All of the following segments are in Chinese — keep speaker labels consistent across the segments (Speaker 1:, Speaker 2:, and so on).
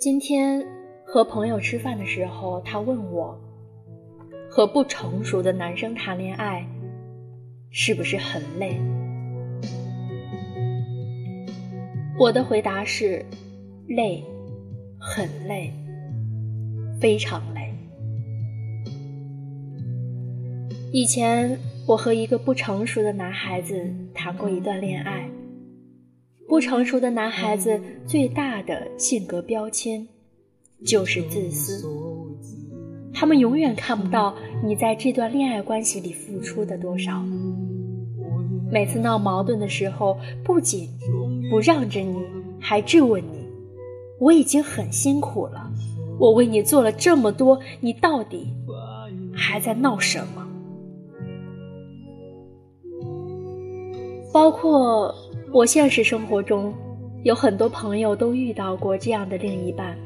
Speaker 1: 今天和朋友吃饭的时候，他问我，和不成熟的男生谈恋爱是不是很累？我的回答是，累，很累，非常累。以前我和一个不成熟的男孩子谈过一段恋爱。不成熟的男孩子最大的性格标签就是自私，他们永远看不到你在这段恋爱关系里付出的多少。每次闹矛盾的时候，不仅不让着你，还质问你：“我已经很辛苦了，我为你做了这么多，你到底还在闹什么？”包括我现实生活中，有很多朋友都遇到过这样的另一半，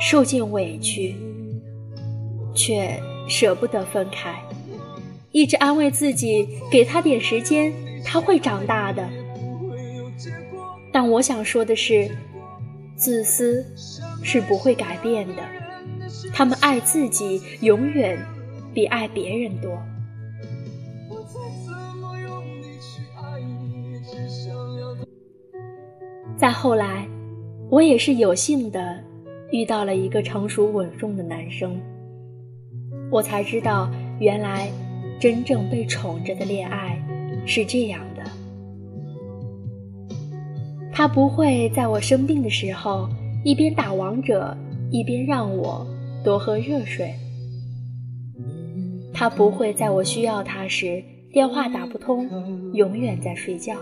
Speaker 1: 受尽委屈，却舍不得分开。一直安慰自己，给他点时间，他会长大的。但我想说的是，自私是不会改变的。他们爱自己，永远比爱别人多。再后来，我也是有幸的遇到了一个成熟稳重的男生，我才知道，原来。真正被宠着的恋爱是这样的：他不会在我生病的时候一边打王者一边让我多喝热水；他不会在我需要他时电话打不通，永远在睡觉；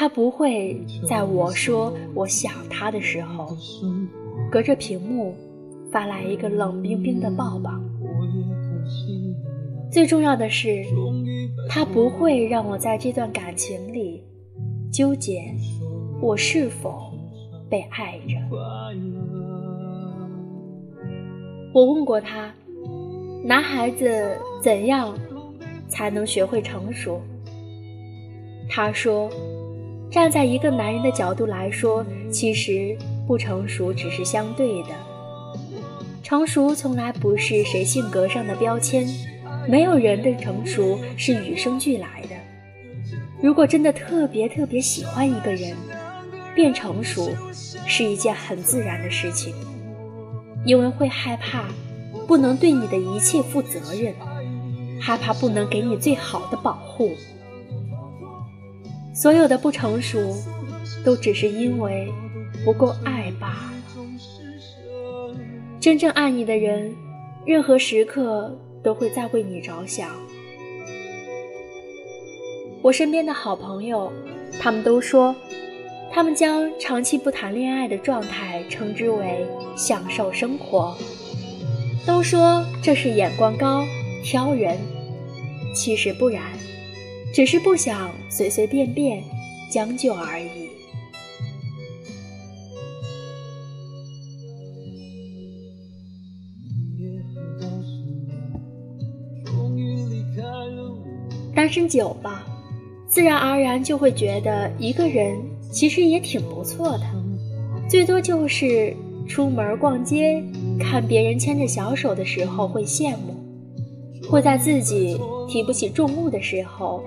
Speaker 1: 他不会在我说我想他的时候，隔着屏幕发来一个冷冰冰的抱抱。最重要的是，他不会让我在这段感情里纠结我是否被爱着。我问过他，男孩子怎样才能学会成熟？他说，站在一个男人的角度来说，其实不成熟只是相对的，成熟从来不是谁性格上的标签。没有人的成熟是与生俱来的。如果真的特别特别喜欢一个人，变成熟是一件很自然的事情，因为会害怕不能对你的一切负责任，害怕不能给你最好的保护。所有的不成熟，都只是因为不够爱罢了。真正爱你的人，任何时刻。都会在为你着想。我身边的好朋友，他们都说，他们将长期不谈恋爱的状态称之为享受生活，都说这是眼光高、挑人。其实不然，只是不想随随便便将就而已。单身久了，自然而然就会觉得一个人其实也挺不错的，最多就是出门逛街看别人牵着小手的时候会羡慕，会在自己提不起重物的时候，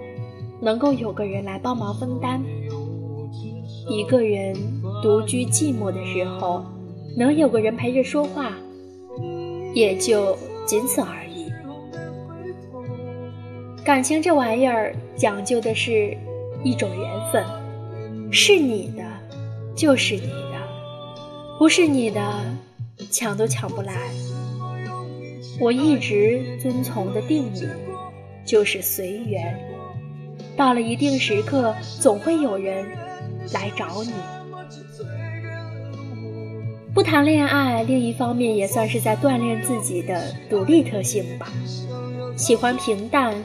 Speaker 1: 能够有个人来帮忙分担。一个人独居寂寞的时候，能有个人陪着说话，也就仅此而已。感情这玩意儿讲究的是一种缘分，是你的就是你的，不是你的抢都抢不来。我一直遵从的定理就是随缘，到了一定时刻，总会有人来找你。不谈恋爱，另一方面也算是在锻炼自己的独立特性吧，喜欢平淡。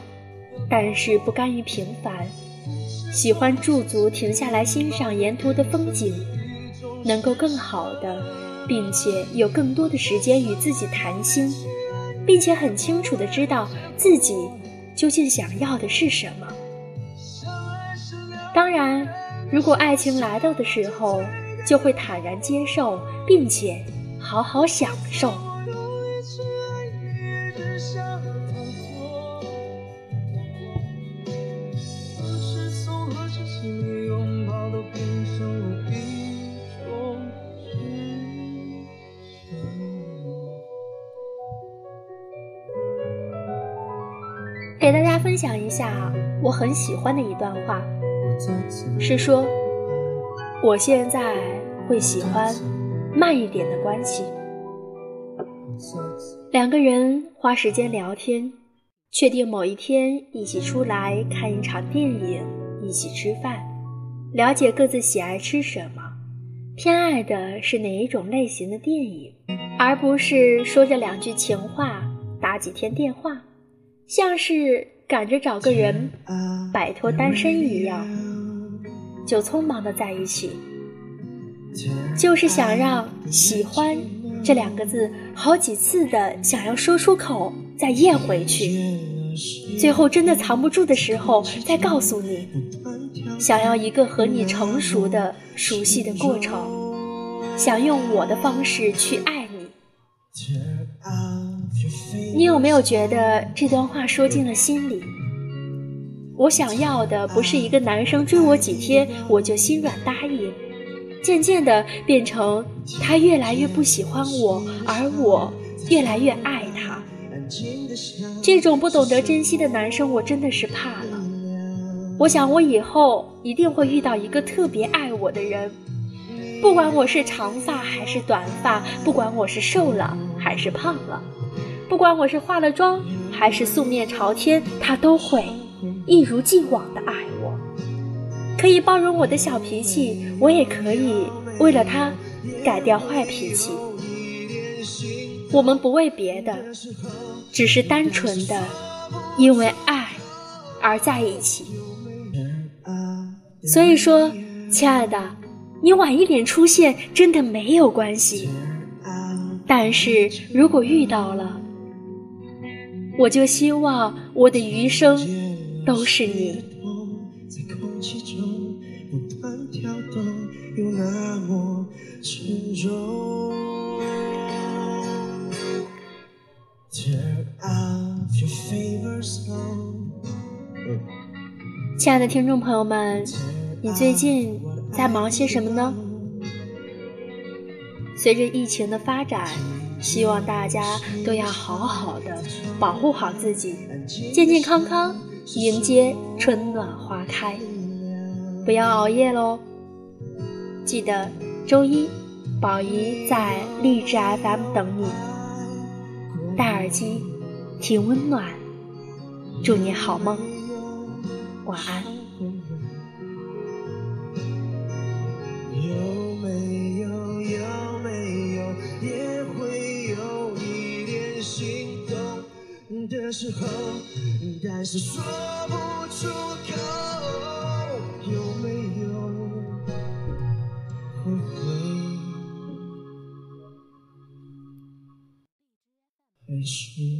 Speaker 1: 但是不甘于平凡，喜欢驻足停下来欣赏沿途的风景，能够更好的，并且有更多的时间与自己谈心，并且很清楚的知道自己究竟想要的是什么。当然，如果爱情来到的时候，就会坦然接受，并且好好享受。给大家分享一下我很喜欢的一段话，是说我现在会喜欢慢一点的关系。两个人花时间聊天，确定某一天一起出来看一场电影，一起吃饭，了解各自喜爱吃什么，偏爱的是哪一种类型的电影，而不是说着两句情话，打几天电话。像是赶着找个人摆脱单身一样，就匆忙的在一起，就是想让“喜欢”这两个字好几次的想要说出口，再咽回去，最后真的藏不住的时候，再告诉你，想要一个和你成熟的、熟悉的过程，想用我的方式去爱你。你有没有觉得这段话说进了心里？我想要的不是一个男生追我几天我就心软答应，渐渐的变成他越来越不喜欢我，而我越来越爱他。这种不懂得珍惜的男生，我真的是怕了。我想我以后一定会遇到一个特别爱我的人，不管我是长发还是短发，不管我是瘦了还是胖了。不管我是化了妆还是素面朝天，他都会一如既往的爱我。可以包容我的小脾气，我也可以为了他改掉坏脾气。我们不为别的，只是单纯的因为爱而在一起。所以说，亲爱的，你晚一点出现真的没有关系。但是如果遇到了，我就希望我的余生都是你。亲爱的听众朋友们，你最近在忙些什么呢？随着疫情的发展。希望大家都要好好的保护好自己，健健康康迎接春暖花开，不要熬夜喽！记得周一，宝仪在励志 FM 等你，戴耳机听温暖，祝你好梦，晚安。还是说不出口，有没有后悔？还是？